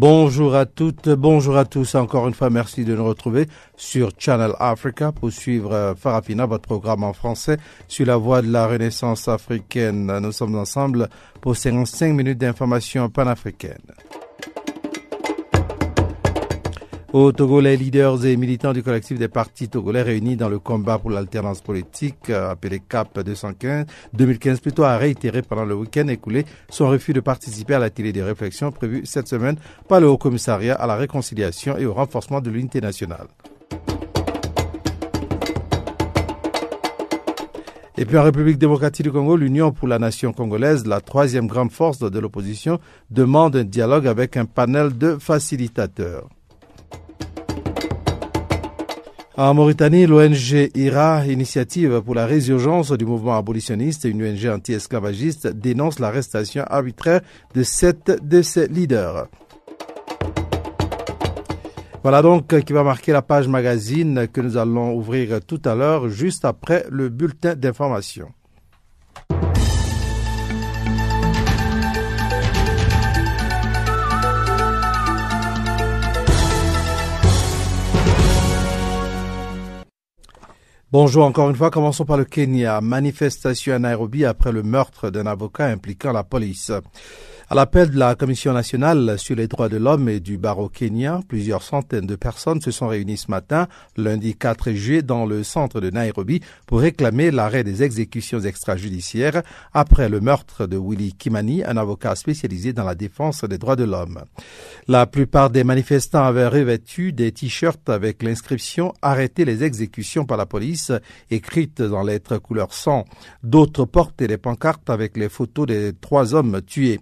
Bonjour à toutes, bonjour à tous. Encore une fois, merci de nous retrouver sur Channel Africa pour suivre euh, Farafina, votre programme en français sur la voie de la renaissance africaine. Nous sommes ensemble pour 55 minutes d'information panafricaine. Au Togo, les leaders et militants du collectif des partis togolais réunis dans le combat pour l'alternance politique, euh, appelé CAP 215, 2015 plutôt, a réitéré pendant le week-end écoulé son refus de participer à l'atelier des réflexions prévu cette semaine par le Haut Commissariat à la réconciliation et au renforcement de l'unité nationale. Et puis en République démocratique du Congo, l'Union pour la nation congolaise, la troisième grande force de l'opposition, demande un dialogue avec un panel de facilitateurs. En Mauritanie, l'ONG IRA, Initiative pour la résurgence du mouvement abolitionniste, une ONG anti-esclavagiste, dénonce l'arrestation arbitraire de sept de ses leaders. Voilà donc qui va marquer la page magazine que nous allons ouvrir tout à l'heure, juste après le bulletin d'information. Bonjour encore une fois, commençons par le Kenya. Manifestation à Nairobi après le meurtre d'un avocat impliquant la police. À l'appel de la Commission nationale sur les droits de l'homme et du barreau kenyan, plusieurs centaines de personnes se sont réunies ce matin, lundi 4 juillet, dans le centre de Nairobi pour réclamer l'arrêt des exécutions extrajudiciaires après le meurtre de Willy Kimani, un avocat spécialisé dans la défense des droits de l'homme. La plupart des manifestants avaient revêtu des t-shirts avec l'inscription Arrêter les exécutions par la police, écrite dans lettres couleur sang. D'autres portaient des pancartes avec les photos des trois hommes tués.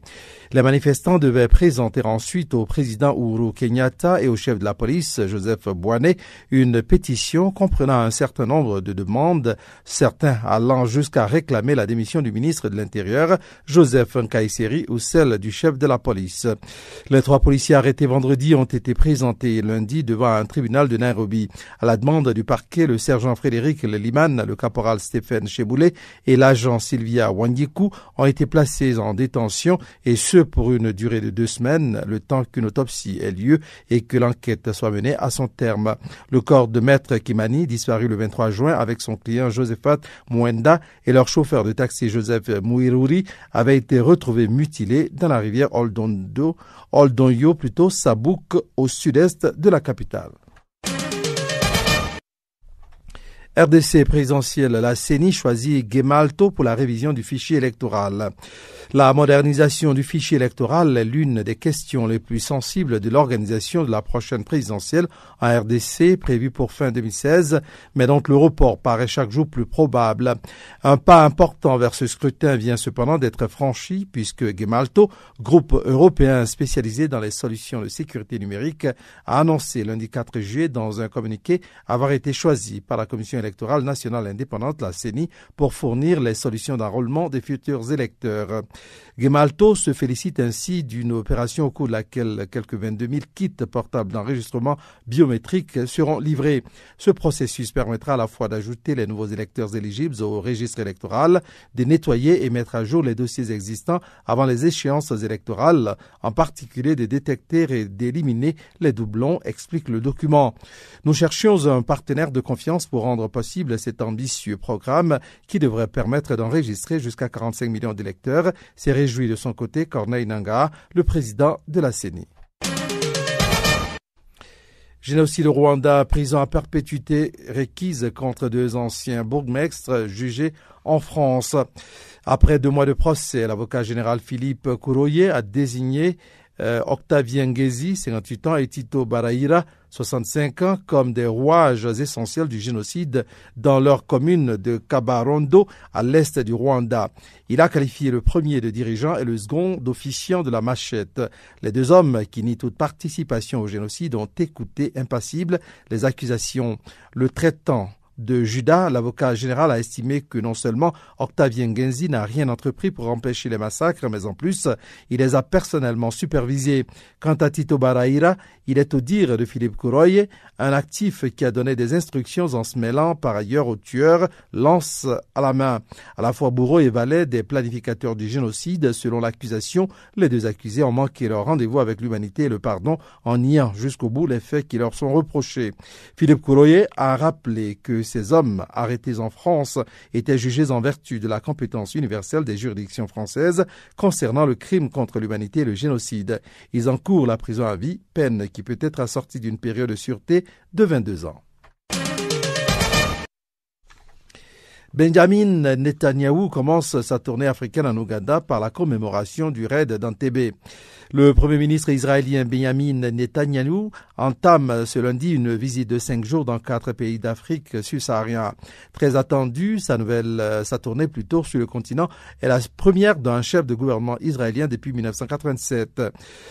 Les manifestants devaient présenter ensuite au président Uhuru Kenyatta et au chef de la police, Joseph Boine, une pétition comprenant un certain nombre de demandes, certains allant jusqu'à réclamer la démission du ministre de l'Intérieur, Joseph Nkaiseri, ou celle du chef de la police. Les trois policiers arrêtés vendredi ont été présentés lundi devant un tribunal de Nairobi. À la demande du parquet, le sergent Frédéric Leliman, le caporal Stéphane Cheboulé et l'agent Sylvia Wangiku ont été placés en détention et ce pour une durée de deux semaines, le temps qu'une autopsie ait lieu et que l'enquête soit menée à son terme. Le corps de Maître Kimani, disparu le 23 juin avec son client Josephat Mwenda et leur chauffeur de taxi Joseph Mouirouri, avait été retrouvé mutilé dans la rivière Oldondo, Oldonyo, plutôt Sabouk, au sud-est de la capitale. RDC présidentielle, la CENI choisit Gemalto pour la révision du fichier électoral. La modernisation du fichier électoral est l'une des questions les plus sensibles de l'organisation de la prochaine présidentielle en RDC prévue pour fin 2016, mais dont le report paraît chaque jour plus probable. Un pas important vers ce scrutin vient cependant d'être franchi puisque Gemalto, groupe européen spécialisé dans les solutions de sécurité numérique, a annoncé lundi 4 juillet dans un communiqué avoir été choisi par la Commission électorale nationale indépendante, la CENI, pour fournir les solutions d'enrôlement des futurs électeurs. Gemalto se félicite ainsi d'une opération au cours de laquelle quelques 22 000 kits portables d'enregistrement biométrique seront livrés. Ce processus permettra à la fois d'ajouter les nouveaux électeurs éligibles au registre électoral, de nettoyer et mettre à jour les dossiers existants avant les échéances électorales, en particulier de détecter et d'éliminer les doublons, explique le document. Nous cherchions un partenaire de confiance pour rendre possible cet ambitieux programme qui devrait permettre d'enregistrer jusqu'à 45 millions d'électeurs s'est réjoui de son côté Corneille Nangaa, le président de la CENI. Génocide au Rwanda, prison à perpétuité requise contre deux anciens bourgmestres jugés en France. Après deux mois de procès, l'avocat général Philippe Kouroye a désigné euh, Octavien Ngezi, 58 ans, et Tito Baraïra, 65 ans, comme des rouages essentiels du génocide dans leur commune de Kabarondo, à l'est du Rwanda. Il a qualifié le premier de dirigeant et le second d'officiant de la machette. Les deux hommes qui nient toute participation au génocide ont écouté impassibles les accusations, le traitant de Judas, l'avocat général a estimé que non seulement Octavien Genzi n'a rien entrepris pour empêcher les massacres, mais en plus, il les a personnellement supervisés. Quant à Tito Baraira, il est au dire de Philippe Couroye, un actif qui a donné des instructions en se mêlant par ailleurs aux tueurs, lance à la main. À la fois bourreau et valet des planificateurs du génocide, selon l'accusation, les deux accusés ont manqué leur rendez-vous avec l'humanité et le pardon en niant jusqu'au bout les faits qui leur sont reprochés. Philippe Couroye a rappelé que ces hommes arrêtés en France étaient jugés en vertu de la compétence universelle des juridictions françaises concernant le crime contre l'humanité et le génocide. Ils encourent la prison à vie, peine qui peut être assortie d'une période de sûreté de 22 ans. Benjamin Netanyahu commence sa tournée africaine en Ouganda par la commémoration du raid d'Antébé. Le Premier ministre israélien Benjamin Netanyahu entame ce lundi une visite de cinq jours dans quatre pays d'Afrique subsaharienne. Très attendue, sa nouvelle, euh, sa tournée plutôt sur le continent est la première d'un chef de gouvernement israélien depuis 1987.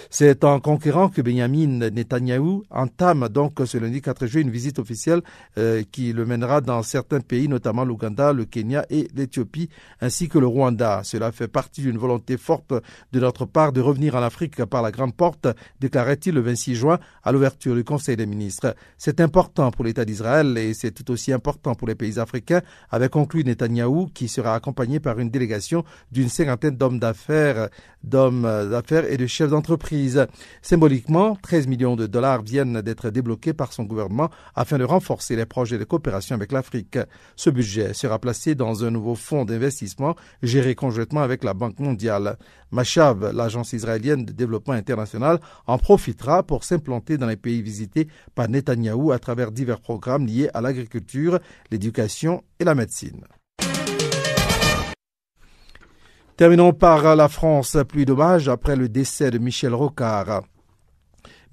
C'est en conquérant que Benjamin Netanyahu entame donc ce lundi 4 juillet une visite officielle euh, qui le mènera dans certains pays, notamment l'Ouganda, le Kenya et l'Éthiopie, ainsi que le Rwanda. Cela fait partie d'une volonté forte de notre part de revenir en Afrique par la grande porte, déclarait-il le 26 juin à l'ouverture du Conseil des ministres. C'est important pour l'État d'Israël et c'est tout aussi important pour les pays africains, avait conclu Netanyahou, qui sera accompagné par une délégation d'une cinquantaine d'hommes d'affaires, d'hommes d'affaires et de chefs d'entreprise. Symboliquement, 13 millions de dollars viennent d'être débloqués par son gouvernement afin de renforcer les projets de coopération avec l'Afrique. Ce budget sera placé dans un nouveau fonds d'investissement géré conjointement avec la Banque mondiale. Machav, l'agence israélienne de développement international, en profitera pour s'implanter dans les pays visités par Netanyahou à travers divers programmes liés à l'agriculture, l'éducation et la médecine. Terminons par la France. Plus d'hommages après le décès de Michel Rocard.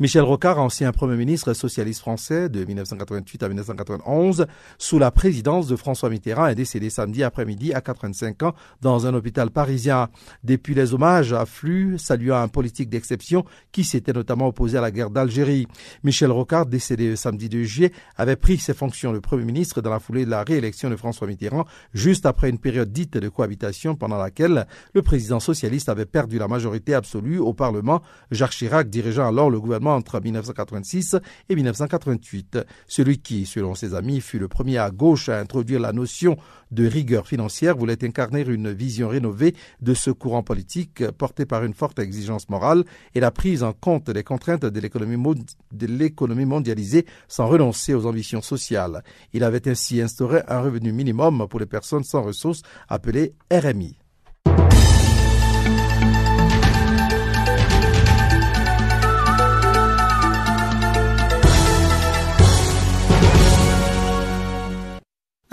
Michel Rocard, ancien Premier ministre socialiste français de 1988 à 1991, sous la présidence de François Mitterrand, est décédé samedi après-midi à 85 ans dans un hôpital parisien. Depuis les hommages affluent, saluant un politique d'exception qui s'était notamment opposé à la guerre d'Algérie. Michel Rocard, décédé samedi 2 juillet, avait pris ses fonctions de Premier ministre dans la foulée de la réélection de François Mitterrand, juste après une période dite de cohabitation pendant laquelle le président socialiste avait perdu la majorité absolue au Parlement, Jacques Chirac dirigeant alors le gouvernement entre 1986 et 1988. Celui qui, selon ses amis, fut le premier à gauche à introduire la notion de rigueur financière voulait incarner une vision rénovée de ce courant politique porté par une forte exigence morale et la prise en compte des contraintes de l'économie mondialisée sans renoncer aux ambitions sociales. Il avait ainsi instauré un revenu minimum pour les personnes sans ressources appelé RMI.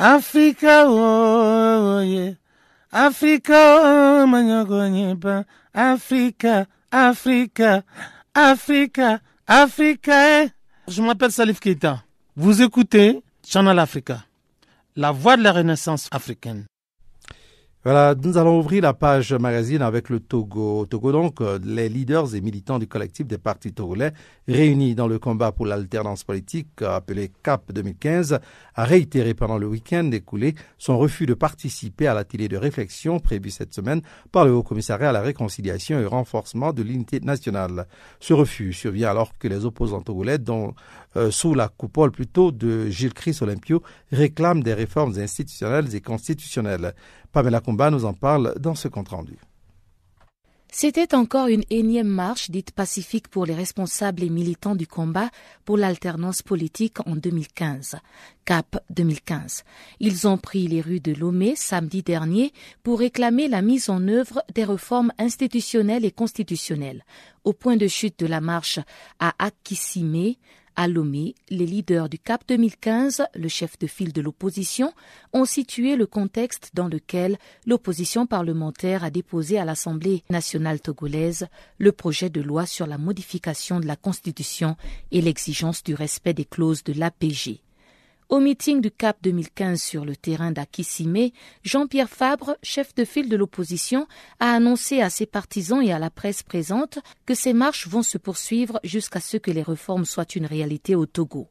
Africa, yeah. Africa, oh, Africa, Africa, Africa, Africa. Eh. Je m'appelle Salif Keita. Vous écoutez Channel Africa, la voix de la renaissance africaine. Voilà, nous allons ouvrir la page magazine avec le Togo. Togo, donc, euh, les leaders et militants du collectif des partis togolais réunis dans le combat pour l'alternance politique euh, appelé CAP 2015 a réitéré pendant le week-end écoulé son refus de participer à l'atelier de réflexion prévu cette semaine par le Haut Commissariat à la réconciliation et renforcement de l'unité nationale. Ce refus survient alors que les opposants togolais, dont euh, sous la coupole plutôt de Gilles Chris Olympio, réclament des réformes institutionnelles et constitutionnelles. Pamela Kumba nous en parle dans ce compte-rendu. C'était encore une énième marche dite pacifique pour les responsables et militants du combat pour l'alternance politique en 2015. CAP 2015. Ils ont pris les rues de Lomé samedi dernier pour réclamer la mise en œuvre des réformes institutionnelles et constitutionnelles. Au point de chute de la marche à Akisime, à Lomé, les leaders du CAP 2015, le chef de file de l'opposition, ont situé le contexte dans lequel l'opposition parlementaire a déposé à l'Assemblée nationale togolaise le projet de loi sur la modification de la Constitution et l'exigence du respect des clauses de l'APG. Au meeting du CAP 2015 sur le terrain d'Akisime, Jean-Pierre Fabre, chef de file de l'opposition, a annoncé à ses partisans et à la presse présente que ces marches vont se poursuivre jusqu'à ce que les réformes soient une réalité au Togo.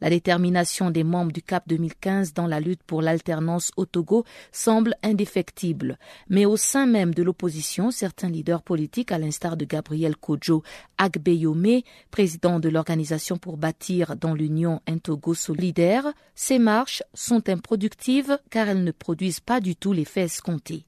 La détermination des membres du CAP 2015 dans la lutte pour l'alternance au Togo semble indéfectible. Mais au sein même de l'opposition, certains leaders politiques, à l'instar de Gabriel Kojo Agbeyome, président de l'Organisation pour bâtir dans l'Union un Togo solidaire, ces marches sont improductives car elles ne produisent pas du tout l'effet escompté.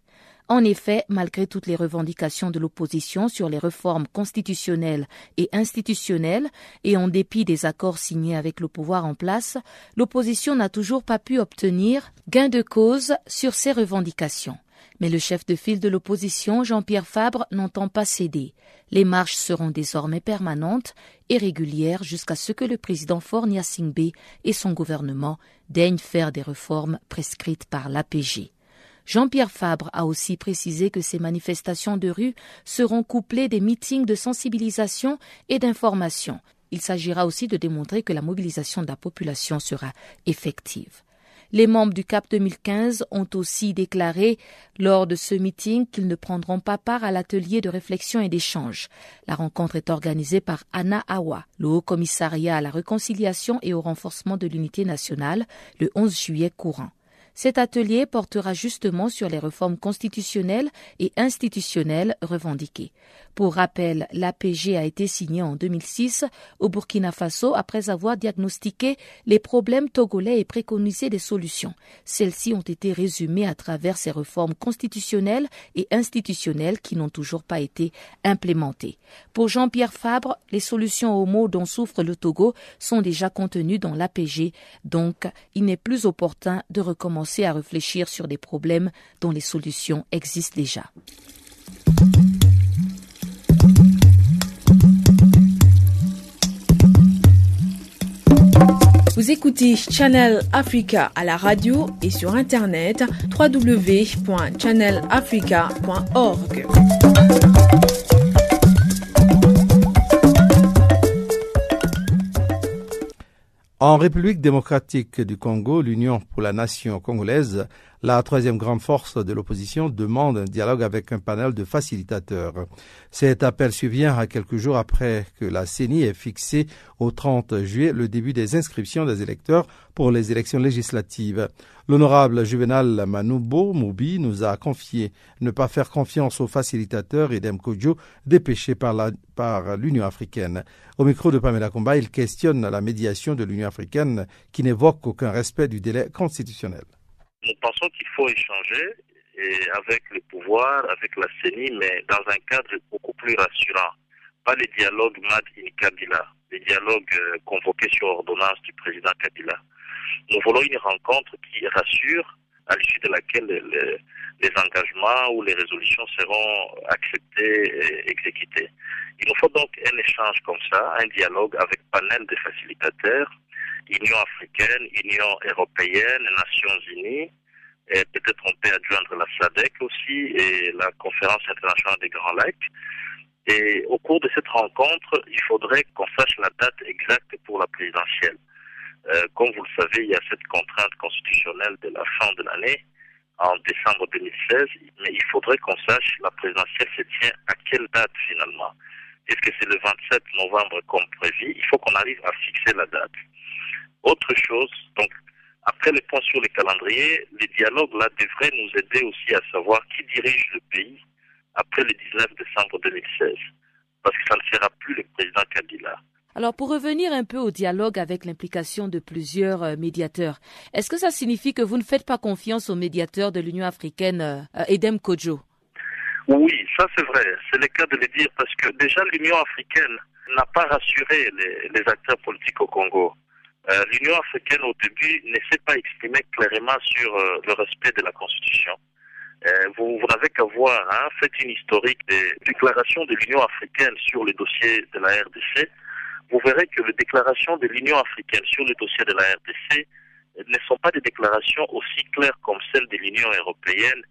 En effet, malgré toutes les revendications de l'opposition sur les réformes constitutionnelles et institutionnelles, et en dépit des accords signés avec le pouvoir en place, l'opposition n'a toujours pas pu obtenir gain de cause sur ces revendications. Mais le chef de file de l'opposition, Jean-Pierre Fabre, n'entend pas céder. Les marches seront désormais permanentes et régulières jusqu'à ce que le président Fornia Singbe et son gouvernement daignent faire des réformes prescrites par l'APG. Jean-Pierre Fabre a aussi précisé que ces manifestations de rue seront couplées des meetings de sensibilisation et d'information. Il s'agira aussi de démontrer que la mobilisation de la population sera effective. Les membres du CAP 2015 ont aussi déclaré lors de ce meeting qu'ils ne prendront pas part à l'atelier de réflexion et d'échange. La rencontre est organisée par Anna Awa, le Haut Commissariat à la réconciliation et au renforcement de l'unité nationale, le 11 juillet courant. Cet atelier portera justement sur les réformes constitutionnelles et institutionnelles revendiquées. Pour rappel, l'APG a été signée en 2006 au Burkina Faso après avoir diagnostiqué les problèmes togolais et préconisé des solutions. Celles-ci ont été résumées à travers ces réformes constitutionnelles et institutionnelles qui n'ont toujours pas été implémentées. Pour Jean-Pierre Fabre, les solutions aux maux dont souffre le Togo sont déjà contenues dans l'APG, donc il n'est plus opportun de recommencer à réfléchir sur des problèmes dont les solutions existent déjà. Vous écoutez Channel Africa à la radio et sur internet www.channelafrica.org. En République démocratique du Congo, l'Union pour la nation congolaise, la troisième grande force de l'opposition, demande un dialogue avec un panel de facilitateurs. Cet appel survient à quelques jours après que la CENI ait fixé au 30 juillet le début des inscriptions des électeurs pour les élections législatives. L'honorable Juvenal Manoubo Moubi nous a confié ne pas faire confiance aux facilitateurs et d'Emkodjo dépêchés par l'Union africaine. Au micro de Pamela Comba, il questionne la médiation de l'Union africaine qui n'évoque aucun respect du délai constitutionnel. Nous pensons qu'il faut échanger avec le pouvoir, avec la CENI, mais dans un cadre beaucoup plus rassurant. Pas les dialogues Mad in Kabila, les dialogues euh, convoqués sur ordonnance du président Kabila. Nous voulons une rencontre qui rassure, à l'issue de laquelle les, les, engagements ou les résolutions seront acceptés et exécutés. Il nous faut donc un échange comme ça, un dialogue avec panel de facilitateurs Union africaine, Union européenne, Nations unies, et peut-être on peut adjoindre la SADEC aussi et la conférence internationale des Grands Lacs. Et au cours de cette rencontre, il faudrait qu'on sache la date exacte pour la présidentielle. Euh, comme vous le savez, il y a cette contrainte constitutionnelle de la fin de l'année en décembre 2016, mais il faudrait qu'on sache la présidentielle se tient à quelle date finalement. Est-ce que c'est le 27 novembre comme prévu? Il faut qu'on arrive à fixer la date. Autre chose, donc, après les points sur le calendrier, les dialogues là devraient nous aider aussi à savoir qui dirige le pays après le 19 décembre 2016. Parce que ça ne sera plus le président Kabila. Alors, pour revenir un peu au dialogue avec l'implication de plusieurs euh, médiateurs, est-ce que ça signifie que vous ne faites pas confiance aux médiateurs de l'Union africaine, euh, Edem Kojo Oui, ça c'est vrai. C'est le cas de le dire parce que déjà l'Union africaine n'a pas rassuré les acteurs politiques au Congo. Euh, l'Union africaine au début ne s'est pas exprimée clairement sur euh, le respect de la Constitution. Euh, vous, vous n'avez qu'à voir, hein, faites une historique des déclarations de l'Union africaine sur le dossier de la RDC. Vous verrez que les déclarations de l'Union africaine sur le dossier de la RDC ne sont pas des déclarations aussi claires comme celles de l'Union européenne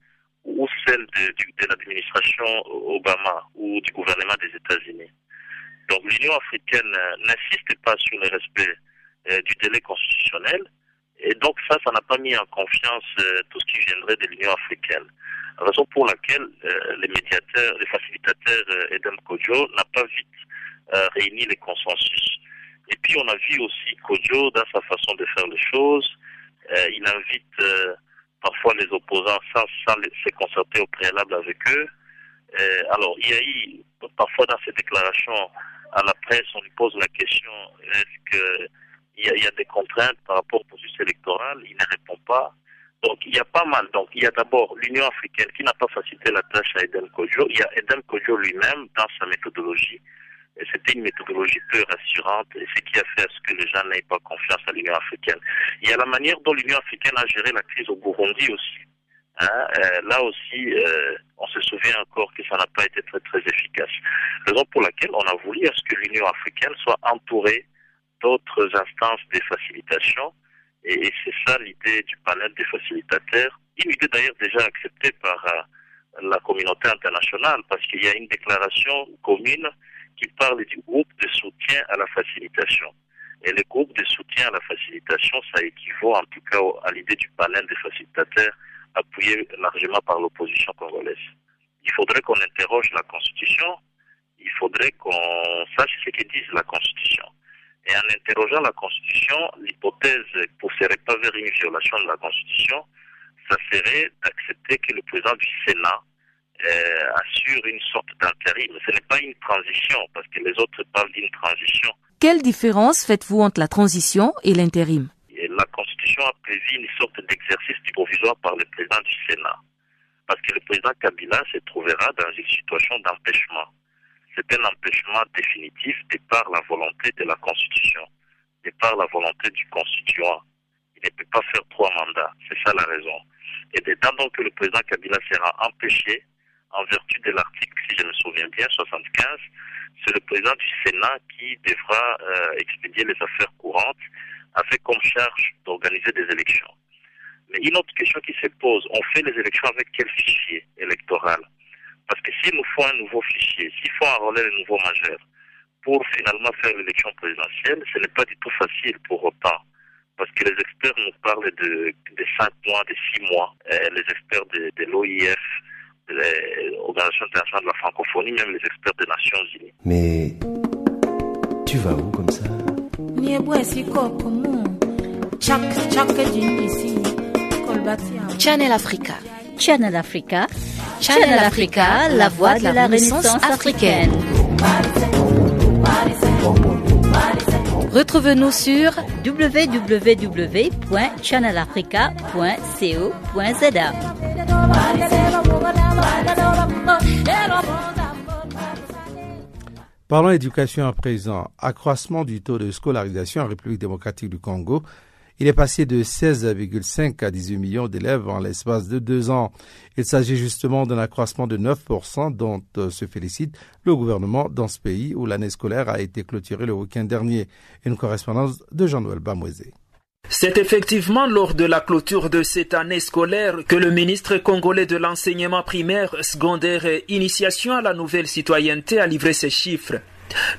ou celles de, de l'administration Obama ou du gouvernement des États-Unis. Donc l'Union africaine n'insiste pas sur le respect euh, du délai constitutionnel. Et donc ça, ça n'a pas mis en confiance euh, tout ce qui viendrait de l'Union africaine. Raison pour laquelle euh, les médiateurs, les facilitateurs Edem Kojo n'a pas vite réuni les consensus. Et puis on a vu aussi Kojo dans sa façon de faire les choses. Euh, il invite euh, parfois les opposants sans, sans se concerter au préalable avec eux. Euh, alors il y a eu parfois dans ces déclarations à la presse, on lui pose la question est-ce que il y, a, des contraintes par rapport au processus électoral Il ne répond pas. Donc il y a pas mal. Donc il y a d'abord l'Union africaine qui n'a pas facilité la tâche à Eden Kojo. Il y a Eden Kojo lui-même dans sa méthodologie. C'était une méthodologie peu rassurante et ce qui a fait à ce que les gens n'aient pas confiance à l'Union africaine. Il y a la manière dont l'Union africaine a géré la crise au Burundi aussi. Hein, euh, là aussi, euh, on se souvient encore que ça n'a pas été très très efficace. Raison pour laquelle on a voulu à ce que l'Union africaine soit entourée d'autres instances de facilitation et, c'est ça l'idée du panel des facilitateurs. Une idée d'ailleurs déjà acceptée par euh, la communauté internationale parce qu'il y a une déclaration commune qui parle du groupe de soutien à la facilitation. Et le groupe de soutien à la facilitation, ça équivaut en tout cas à l'idée du panel des facilitateurs appuyé largement par l'opposition congolaise. Il faudrait qu'on interroge la Constitution, il faudrait qu'on sache ce que dit la Constitution. Et en interrogeant la Constitution, l'hypothèse pousserait pas vers une violation de la Constitution, ça serait d'accepter que le président du Sénat euh, assure une sorte d'intérim. Ce n'est pas une transition, parce que les autres parlent d'une transition. Quelle différence faites-vous entre la transition et l'intérim? La Constitution a prévu une sorte d'exercice du provisoire par le président du Sénat. Parce que le président Kabila se trouvera dans une situation d'empêchement. C'est un empêchement définitif de par la volonté de la Constitution, de par la volonté du constituant. Il ne peut pas faire trois mandats. C'est ça la raison. Et d'étant donc que le président Kabila sera empêché, en vertu de l'article, si je me souviens bien, 75, c'est le président du Sénat qui devra euh, expédier les affaires courantes avec comme charge d'organiser des élections. Mais une autre question qui se pose, on fait les élections avec quel fichier électoral? Parce que s'il nous faut un nouveau fichier, s'il faut enrôler les nouveaux majeurs pour finalement faire l'élection présidentielle, ce n'est pas du tout facile pour autant. Parce que les experts nous parlent de, de 5 mois, de 6 mois. Euh, les experts de, de l'OIF, l'Organisation internationale de la francophonie, même les experts des Nations Unies. Mais tu vas où comme ça? Channel Africa. Channel Africa. Channel Africa, la voix de la Renaissance africaine. Retrouvez-nous sur www.channelafrica.co.za. Parlons éducation à présent. Accroissement du taux de scolarisation en République démocratique du Congo. Il est passé de 16,5 à 18 millions d'élèves en l'espace de deux ans. Il s'agit justement d'un accroissement de 9% dont euh, se félicite le gouvernement dans ce pays où l'année scolaire a été clôturée le week-end dernier. Une correspondance de Jean-Noël Bamouezé. C'est effectivement lors de la clôture de cette année scolaire que le ministre congolais de l'enseignement primaire, secondaire et initiation à la nouvelle citoyenneté a livré ces chiffres.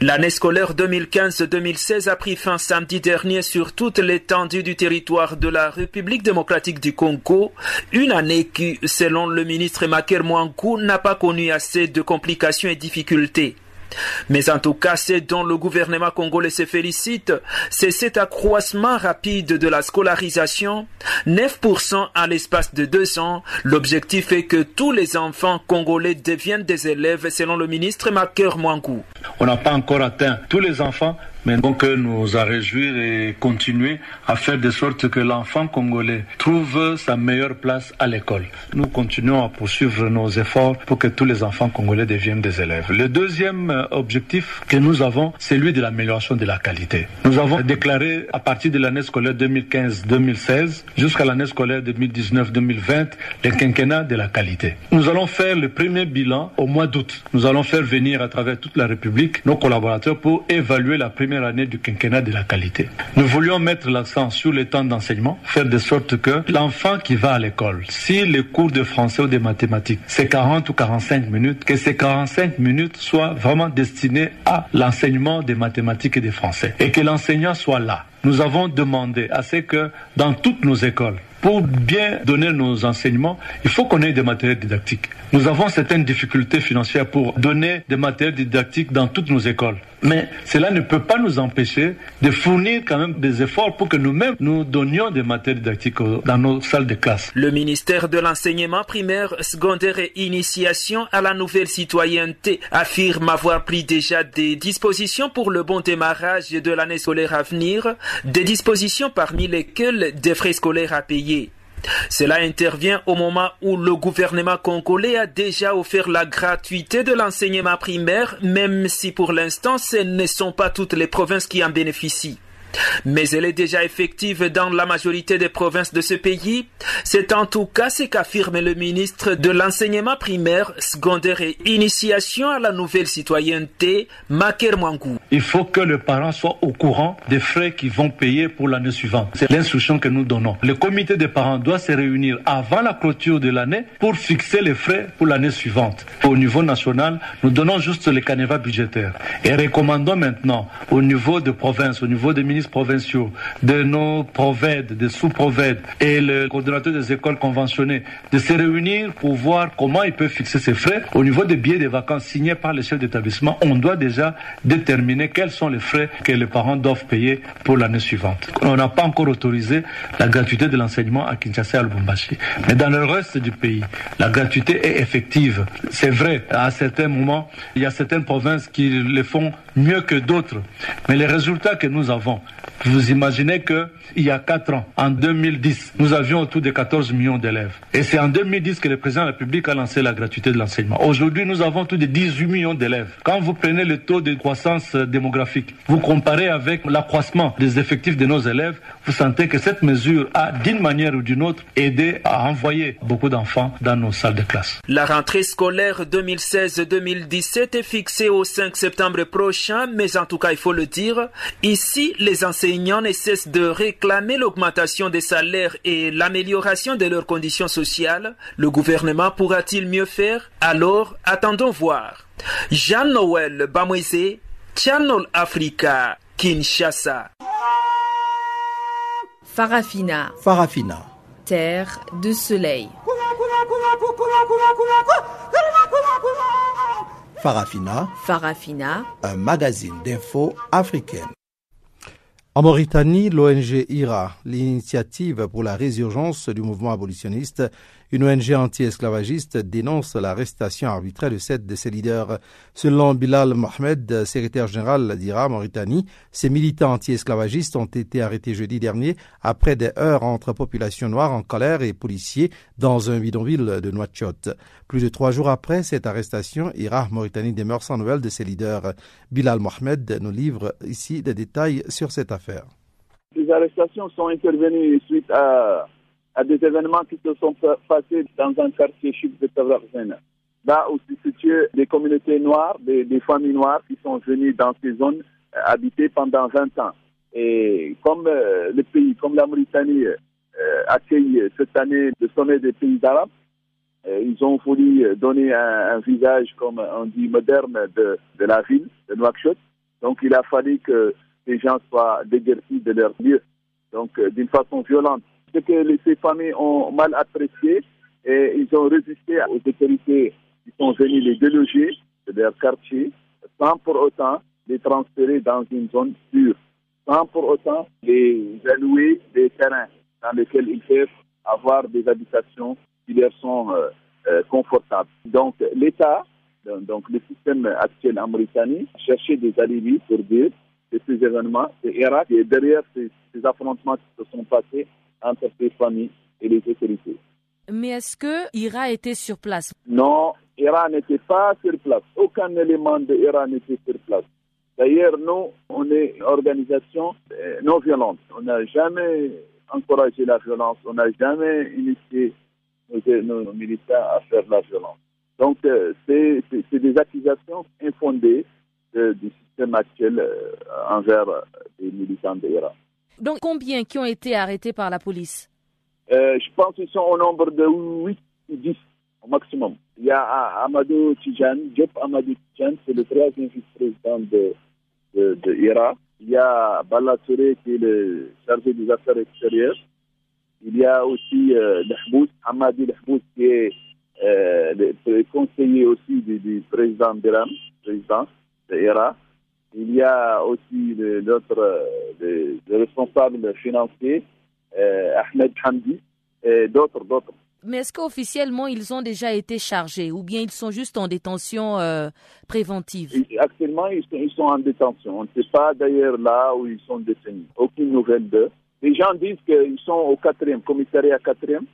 L'année scolaire 2015-2016 a pris fin samedi dernier sur toute l'étendue du territoire de la République démocratique du Congo, une année qui, selon le ministre Maker Mwankou, n'a pas connu assez de complications et difficultés. Mais en tout cas, ce dont le gouvernement congolais se félicite, c'est cet accroissement rapide de la scolarisation, 9% à l'espace de deux ans. L'objectif est que tous les enfants congolais deviennent des élèves selon le ministre Maker Mwangu. On n'a pas encore atteint tous les enfants, mais donc nous a réjouir et continuer à faire de sorte que l'enfant congolais trouve sa meilleure place à l'école. Nous continuons à poursuivre nos efforts pour que tous les enfants congolais deviennent des élèves. Le deuxième objectif que nous avons, c'est celui de l'amélioration de la qualité. Nous avons déclaré à partir de l'année scolaire 2015-2016 jusqu'à l'année scolaire 2019-2020 le quinquennat de la qualité. Nous allons faire le premier bilan au mois d'août. Nous allons faire venir à travers toute la République nos collaborateurs pour évaluer la première année du quinquennat de la qualité. Nous voulions mettre l'accent sur le temps d'enseignement, faire de sorte que l'enfant qui va à l'école, si les cours de français ou de mathématiques, c'est 40 ou 45 minutes, que ces 45 minutes soient vraiment destinés à l'enseignement des mathématiques et des français et que l'enseignant soit là. Nous avons demandé à ce que dans toutes nos écoles, Pour bien donner nos enseignements, il faut qu'on ait des matériels didactiques. Nous avons certaines difficultés financières pour donner des matériels didactiques dans toutes nos écoles. Mais cela ne peut pas nous empêcher de fournir quand même des efforts pour que nous-mêmes nous donnions des matériels didactiques dans nos salles de classe. Le ministère de l'enseignement primaire, secondaire et initiation à la nouvelle citoyenneté affirme avoir pris déjà des dispositions pour le bon démarrage de l'année scolaire à venir, des dispositions parmi lesquelles des frais scolaires à payer. Cela intervient au moment où le gouvernement congolais a déjà offert la gratuité de l'enseignement primaire, même si pour l'instant ce ne sont pas toutes les provinces qui en bénéficient mais elle est déjà effective dans la majorité des provinces de ce pays. C'est en tout cas ce qu'affirme le ministre de l'enseignement primaire, secondaire et initiation à la nouvelle citoyenneté, Maker Mwangou. Il faut que les parents soient au courant des frais qu'ils vont payer pour l'année suivante. C'est l'instruction que nous donnons. Le comité des parents doit se réunir avant la clôture de l'année pour fixer les frais pour l'année suivante. Au niveau national, nous donnons juste les canevas budgétaires et recommandons maintenant au niveau de province, au niveau des ministres provinciaux, de nos provèdes, des sous-provèdes et le coordonnateur des écoles conventionnées de se réunir pour voir comment ils peuvent fixer ces frais. Au niveau des billets de vacances signés par les chefs d'établissement, on doit déjà déterminer quels sont les frais que les parents doivent payer pour l'année suivante. On n'a pas encore autorisé la gratuité de l'enseignement à Kinshasa et à Lubumbashi. Mais dans le reste du pays, la gratuité est effective. C'est vrai, à certains moments, il y a certaines provinces qui le font mieux que d'autres. Mais les résultats que nous avons, vous imaginez que il y a 4 ans, en 2010, nous avions autour de 14 millions d'élèves. Et c'est en 2010 que le président de la République a lancé la gratuité de l'enseignement. Aujourd'hui, nous avons autour de 18 millions d'élèves. Quand vous prenez le taux de croissance démographique, vous comparez avec l'accroissement des effectifs de nos élèves, vous sentez que cette mesure a, d'une manière ou d'une autre, aidé à envoyer beaucoup d'enfants dans nos salles de classe. La rentrée scolaire 2016-2017 est fixée au 5 septembre prochain, mais en tout cas, il faut le dire, ici, les enseignants ne cessent de réclamer l'augmentation des salaires et l'amélioration de leurs conditions sociales. Le gouvernement pourra-t-il mieux faire? Alors, attendons voir. Jean-Noël Bamwese, Channel Africa, Kinshasa. Farafina. Farafina. Terre de soleil. Farafina. Farafina. Un magazine d'infos africaine. En Mauritanie, l'ONG IRA, l'initiative pour la résurgence du mouvement abolitionniste, une ONG anti-esclavagiste, dénonce l'arrestation arbitraire de sept de ses leaders. Selon Bilal Mohamed, secrétaire général d'IRA Mauritanie, ces militants anti-esclavagistes ont été arrêtés jeudi dernier après des heurts entre population noire en colère et policiers dans un bidonville de Nouakchott. Plus de trois jours après cette arrestation, IRA Mauritanie demeure sans nouvelles de ses leaders. Bilal Mohamed nous livre ici des détails sur cette affaire. Ces arrestations sont intervenues suite à à des événements qui se sont passés dans un quartier chic de Tavarzen. Là où se situent des communautés noires, des, familles noires qui sont venues dans ces zones euh, habitées pendant 20 ans. Et comme euh, le pays, comme la Mauritanie euh, accueille cette année le sommet des pays arabes, ils ont voulu donner un, visage, comme on dit, moderne de, de la ville, de Nouakchott. Donc il a fallu que les gens soient déguerpis de leur lieu, donc d'une façon violente ce que ces familles ont mal apprécié et ils ont résisté aux autorités qui sont venues les déloger de leur quartier sans pour autant les transférer dans une zone sûre, sans pour autant les allouer des terrains dans lesquels ils peuvent avoir des habitations qui leur sont euh, euh, confortables. Donc l'État, donc le système actuel en Mauritanie, cherchait des alibis pour dire que ces événements, c'est Irak et derrière ces affrontements qui se sont passés entre ces familles et les autorités. Mais est-ce que Ira était sur place? Non, Ira n'était pas sur place. Aucun élément de Ira n'était sur place. D'ailleurs, nous, on est une organisation euh, non violente. On n'a jamais encouragé la violence. On n'a jamais initié nos, militants à faire la violence. Donc, euh, c'est des accusations infondées euh, du système actuel envers les militants de Ira. Donc combien qui ont été arrêtés par la police? Euh, Je pense qu'ils sont au nombre de 8 ou 10 au maximum. Il y a Amadou Tijan, Diop Amadou Tijan, c'est le troisième vice-président de, de, Il y a Bala qui est le chargé des affaires extérieures. Il y a aussi euh, Lehbous, Hamadi Lehbous, qui est euh, le, conseiller aussi du, président Biram, président de l'ERA. Il y a aussi d'autres responsables financiers, euh, Ahmed Hamdi, et d'autres, d'autres. Mais est-ce qu'officiellement ils ont déjà été chargés ou bien ils sont juste en détention euh, préventive? Actuellement, ils sont, ils sont, en détention. On ne sait pas d'ailleurs là où ils sont détenus. Aucune nouvelle d'eux. Les gens disent qu'ils sont au quatrième, commissariat quatrième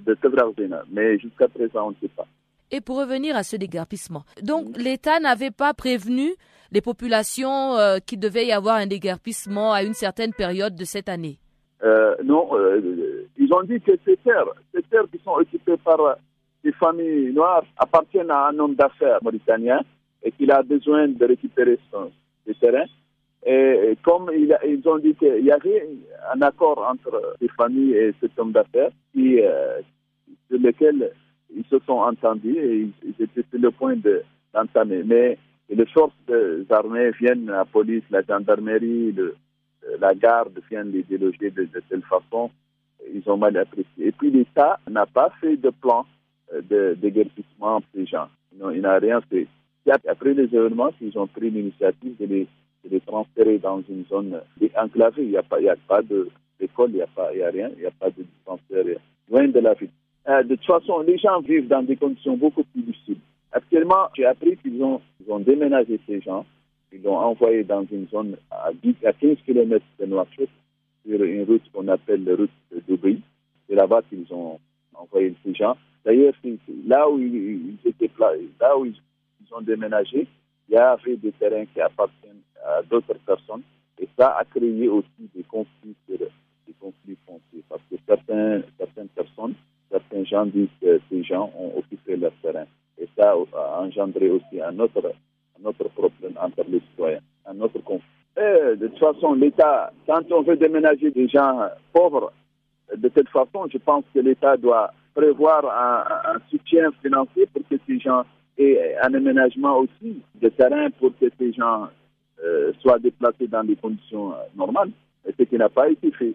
de Tevrazena, mais jusqu'à présent, on ne sait pas. Et pour revenir à ce déguerpissement, donc l'État n'avait pas prévenu les populations euh, qu'il devait y avoir un déguerpissement à une certaine période de cette année euh, Non, euh, ils ont dit que ces terres, ces terres qui sont occupées par des familles noires appartiennent à un homme d'affaires mauritanien et qu'il a besoin de récupérer son, ses terrains. Et comme ils ont dit qu'il y avait un accord entre les familles et cet homme d'affaires, qui, sur lequel ils se sont entendus et ils, étaient sur le point d'entamer. Mais les forces armées viennent, la police, la gendarmerie, la garde viennent les déloger de, telle façon. Ils ont mal apprécié. Et puis l'État n'a pas fait de plan euh, de déguerpissement pour les gens. il n'a rien fait. Après les événements, ils ont pris l'initiative de les transférer dans une zone enclavée. Il n'y a pas, d'école, il n'y a rien, il n'y a pas de transfert, loin de la ville. Euh, de toute façon, les gens vivent dans des conditions beaucoup plus difficiles. Actuellement, j'ai appris qu'ils ont, déménagé ces gens, ils l'ont envoyé dans une zone à, 10, à 15 km de Nouakchott, sur une route qu'on appelle la route de. C'est là-bas qu'ils ont envoyé ces gens. D'ailleurs, là où ils, étaient, là où ils ont déménagé, il y avait des terrains qui appartiennent à d'autres personnes. Et ça a créé aussi des conflits, des conflits fonciers. Parce que certains, certaines personnes, certains gens disent que ces gens ont occupé leur terrain. Et ça a engendré aussi un autre, un autre problème entre les citoyens, un autre conflit. De toute façon, l'État, quand on veut déménager des gens pauvres, de cette façon, je pense que l'État doit prévoir un, soutien financier pour que ces gens aient un aménagement aussi de terrain pour que ces gens euh, soit déplacé dans des conditions euh, normales, ce qui n'a pas été fait.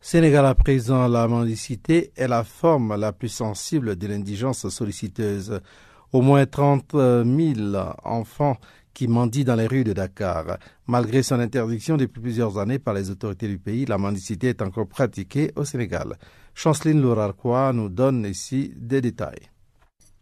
Sénégal à présent, la mendicité est la forme la plus sensible de l'indigence solliciteuse. Au moins 30 000 enfants qui mendient dans les rues de Dakar. Malgré son interdiction depuis plusieurs années par les autorités du pays, la mendicité est encore pratiquée au Sénégal. Chanceline Lourarquois nous donne ici des détails.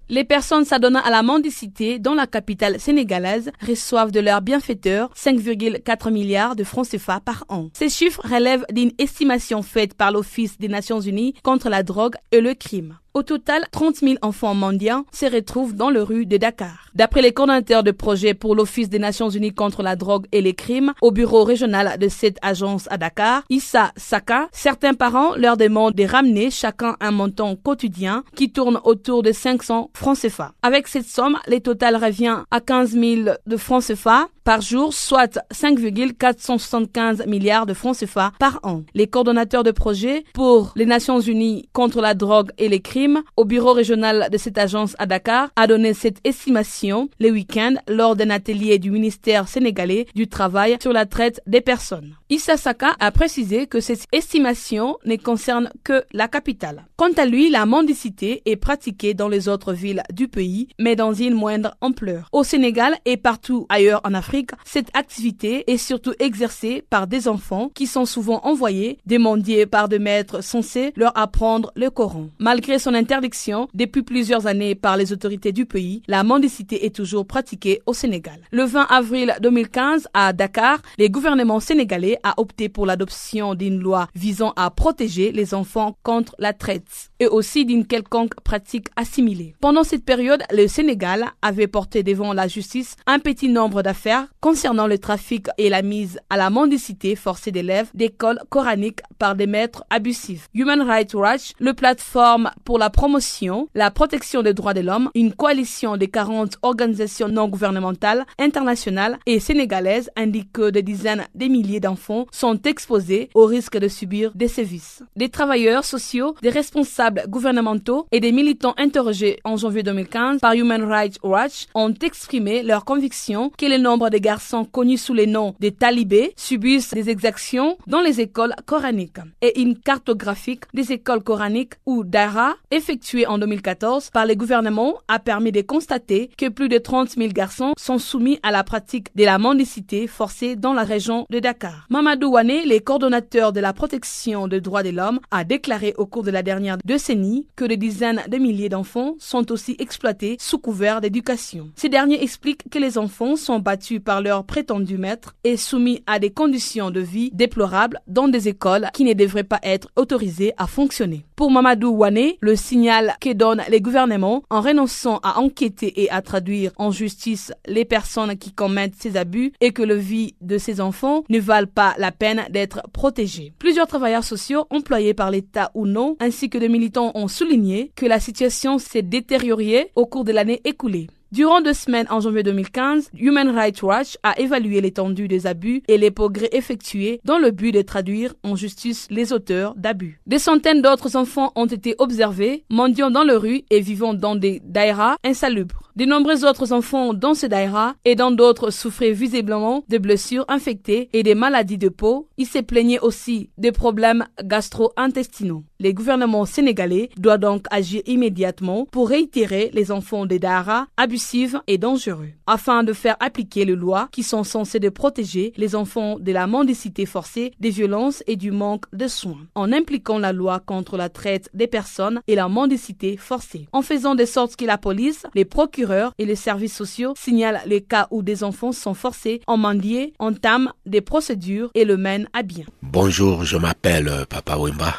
Les personnes s'adonnant à la mendicité dans la capitale sénégalaise reçoivent de leurs bienfaiteurs 5,4 milliards de francs CFA par an. Ces chiffres relèvent d'une estimation faite par l'Office des Nations Unies contre la drogue et le crime. Au total, 30 000 enfants mendiants se retrouvent dans le rue de Dakar. D'après les coordinateurs de projet pour l'Office des Nations Unies contre la drogue et les crimes au bureau régional de cette agence à Dakar, Issa Saka, certains parents leur demandent de ramener chacun un montant quotidien qui tourne autour de 500 francs CFA. Avec cette somme, le total revient à 15 000 de francs CFA par jour, soit 5,475 milliards de francs CFA par an. Les coordonnateurs de projet pour les Nations Unies contre la drogue et les crimes au bureau régional de cette agence à Dakar a donné cette estimation le week-end lors d'un atelier du ministère sénégalais du travail sur la traite des personnes. Issa Saka a précisé que cette estimation ne concerne que la capitale. Quant à lui, la mendicité est pratiquée dans les autres villes du pays, mais dans une moindre ampleur. Au Sénégal et partout ailleurs en Afrique, Cette activité est surtout exercée par des enfants qui sont souvent envoyés démendier par des maîtres censés leur apprendre le Coran. Malgré son interdiction depuis plusieurs années par les autorités du pays, la mendicité est toujours pratiquée au Sénégal. Le 20 avril 2015, à Dakar, le gouvernement sénégalais a opté pour l'adoption d'une loi visant à protéger les enfants contre la traite et aussi d'une quelconque pratique assimilée. Pendant cette période, le Sénégal avait porté devant la justice un petit nombre d'affaires concernant le trafic et la mise à la mendicité forcée d'élèves d'écoles coraniques par des maîtres abusifs. Human Rights Watch, le plateforme pour la promotion, la protection des droits de l'homme, une coalition de 40 organisations non gouvernementales, internationales et sénégalaises indique que des dizaines de milliers d'enfants sont exposés au risque de subir des sévices. Des travailleurs sociaux, des responsables gouvernementaux et des militants interrogés en janvier 2015 par Human Rights Watch ont exprimé leur conviction que le nombre de garçons connus sous les noms des talibés subissent des exactions dans les écoles coraniques et une cartographique des écoles coraniques ou d'Ara effectuée en 2014 par les gouvernements a permis de constater que plus de 30 000 garçons sont soumis à la pratique de la mendicité forcée dans la région de Dakar. Mamadou Wane, le coordonnateur de la protection des droits de l'homme, a déclaré au cours de la dernière décennie que des dizaines de milliers d'enfants sont aussi exploités sous couvert d'éducation. Ces derniers expliquent que les enfants sont battus par leurs prétendus maîtres et soumis à des conditions de vie déplorables dans des écoles qui ne devraient pas être autorisées à fonctionner. Pour Mamadou Wane, le signal que donnent les gouvernements en renonçant à enquêter et à traduire en justice les personnes qui commettent ces abus et que le vie de ces enfants ne valent pas la peine d'être protégés. Plusieurs travailleurs sociaux employés par l'État ou non, ainsi que des militants ont souligné que la situation s'est détériorée au cours de l'année écoulée. Durant deux semaines en janvier 2015, Human Rights Watch a évalué l'étendue des abus et les progrès effectués dans le but de traduire en justice les auteurs d'abus. Des centaines d'autres enfants ont été observés, mendiant dans les rues et vivant dans des daïras insalubres. De nombreux autres enfants dans ces daïras et dans d'autres souffraient visiblement de blessures infectées et des maladies de peau. Ils se plaignaient aussi des problèmes gastro-intestinaux. Les gouvernements sénégalais doivent donc agir immédiatement pour réitérer les enfants des daïras abusives et dangereux, afin de faire appliquer les lois qui sont censées de protéger les enfants de la mendicité forcée, des violences et du manque de soins, en impliquant la loi contre la traite des personnes et la mendicité forcée, en faisant de sorte que la police, les procureurs et les services sociaux signalent les cas où des enfants sont forcés en mendier, entament des procédures et le mènent à bien. Bonjour, je m'appelle Papa Wimba.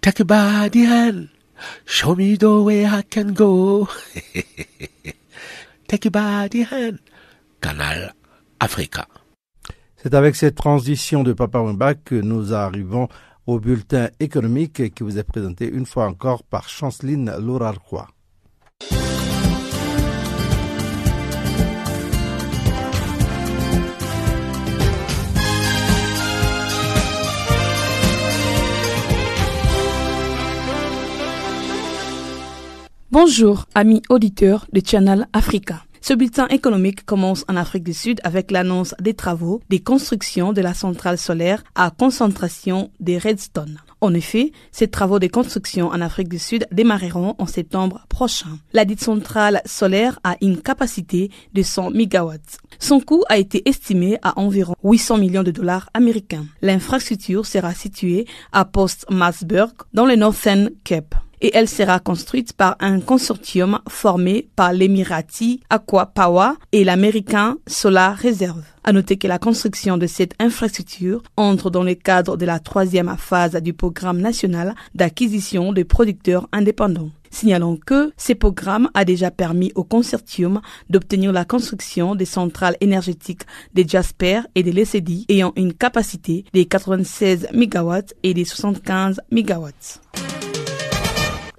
Take a body hand. Show me the way I can go. Take a body hand. Canal Africa. C'est avec cette transition de Papa Wimba que nous arrivons au bulletin économique qui vous est présenté une fois encore par Chanceline Lourarquois. Bonjour, amis auditeurs de Channel Africa. Ce bulletin économique commence en Afrique du Sud avec l'annonce des travaux des constructions de la centrale solaire à concentration des Redstone. En effet, ces travaux de construction en Afrique du Sud démarreront en septembre prochain. La dite centrale solaire a une capacité de 100 MW. Son coût a été estimé à environ 800 millions de dollars américains. L'infrastructure sera située à Post Masburg dans le Northern Cape et elle sera construite par un consortium formé par l'Emirati Aqua Power et l'américain Solar Reserve. À noter que la construction de cette infrastructure entre dans le cadre de la troisième phase du programme national d'acquisition de producteurs indépendants. Signalons que ce programme a déjà permis au consortium d'obtenir la construction des centrales énergétiques de Jasper et de l'ECD ayant une capacité de 96 MW et de 75 MW.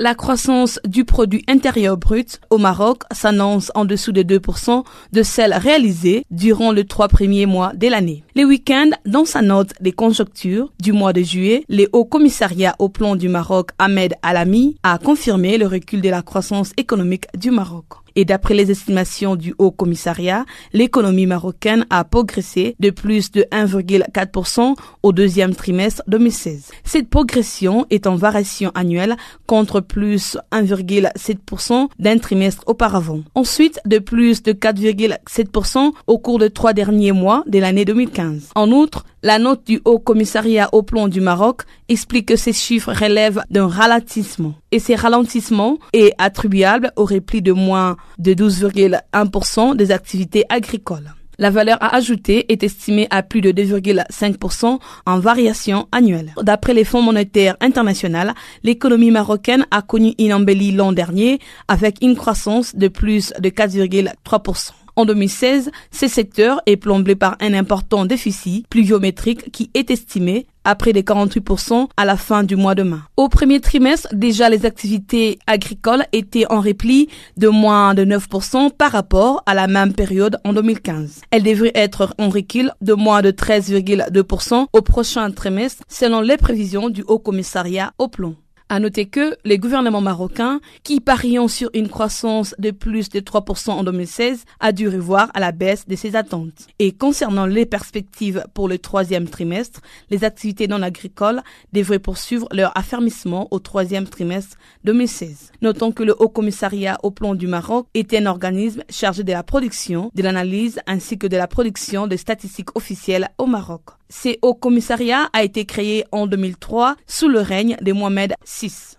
La croissance du produit intérieur brut au Maroc s'annonce en dessous de 2% de celle réalisée durant les trois premiers mois de l'année. Les week-ends, dans sa note des conjonctures du mois de juillet, le Haut Commissariat au plan du Maroc, Ahmed Alami, a confirmé le recul de la croissance économique du Maroc. Et d'après les estimations du Haut Commissariat, l'économie marocaine a progressé de plus de 1,4% au deuxième trimestre 2016. Cette progression est en variation annuelle contre plus 1,7% d'un trimestre auparavant. Ensuite, de plus de 4,7% au cours des trois derniers mois de l'année 2015. En outre, la note du Haut Commissariat au plan du Maroc explique que ces chiffres relèvent d'un ralentissement. Et ces ralentissements est attribuable au repli de moins de 12,1% des activités agricoles. La valeur à ajouter est estimée à plus de 2,5% en variation annuelle. D'après les Fonds monétaires internationaux, l'économie marocaine a connu une embellie l'an dernier avec une croissance de plus de 4,3%. En 2016, ce secteur est plombé par un important déficit pluviométrique qui est estimé à près de 48% à la fin du mois de mai. Au premier trimestre, déjà les activités agricoles étaient en repli de moins de 9% par rapport à la même période en 2015. Elles devraient être en recul de moins de 13,2% au prochain trimestre selon les prévisions du Haut Commissariat au plan. À noter que les gouvernements marocains, qui parient sur une croissance de plus de 3% en 2016, a dû revoir à la baisse de ses attentes. Et concernant les perspectives pour le troisième trimestre, les activités non agricoles devraient poursuivre leur affermissement au troisième trimestre 2016. Notons que le Haut Commissariat au plan du Maroc est un organisme chargé de la production, de l'analyse ainsi que de la production de statistiques officielles au Maroc. Ce haut commissariat a été créé en 2003 sous le règne de Mohamed VI.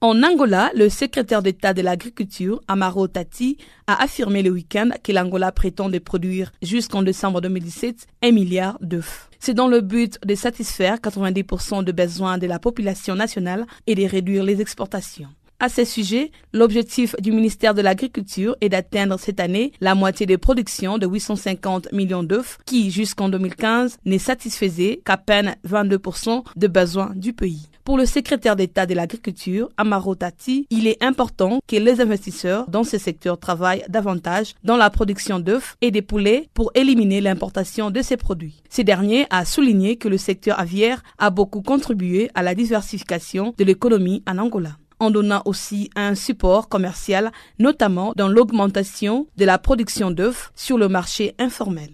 En Angola, le secrétaire d'État de l'agriculture, Amaro Tati, a affirmé le week-end que l'Angola prétend de produire jusqu'en décembre 2017 un milliard d'œufs. C'est dans le but de satisfaire 90% des besoins de la population nationale et de réduire les exportations. À ce sujet, l'objectif du ministère de l'Agriculture est d'atteindre cette année la moitié des productions de 850 millions d'œufs qui, jusqu'en 2015, ne satisfaisaient qu'à peine 22% des besoins du pays. Pour le secrétaire d'État de l'Agriculture, Amaro Tati, il est important que les investisseurs dans ce secteur travaillent davantage dans la production d'œufs et des poulets pour éliminer l'importation de ces produits. Ce dernier a souligné que le secteur aviaire a beaucoup contribué à la diversification de l'économie en Angola en donnant aussi un support commercial, notamment dans l'augmentation de la production d'œufs sur le marché informel.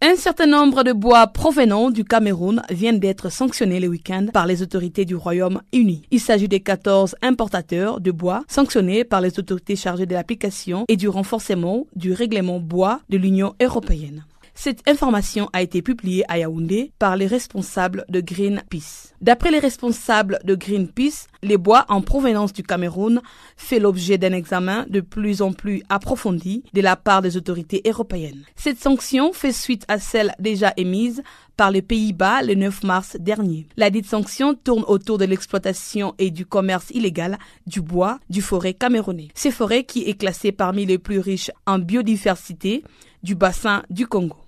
Un certain nombre de bois provenant du Cameroun viennent d'être sanctionnés le week-end par les autorités du Royaume-Uni. Il s'agit des 14 importateurs de bois sanctionnés par les autorités chargées de l'application et du renforcement du règlement bois de l'Union européenne. Cette information a été publiée à Yaoundé par les responsables de Greenpeace. D'après les responsables de Greenpeace, les bois en provenance du Cameroun fait l'objet d'un examen de plus en plus approfondi de la part des autorités européennes. Cette sanction fait suite à celle déjà émise par les Pays-Bas le 9 mars dernier. La dite sanction tourne autour de l'exploitation et du commerce illégal du bois du forêt camerounais. Ces forêts qui est classée parmi les plus riches en biodiversité du bassin du Congo.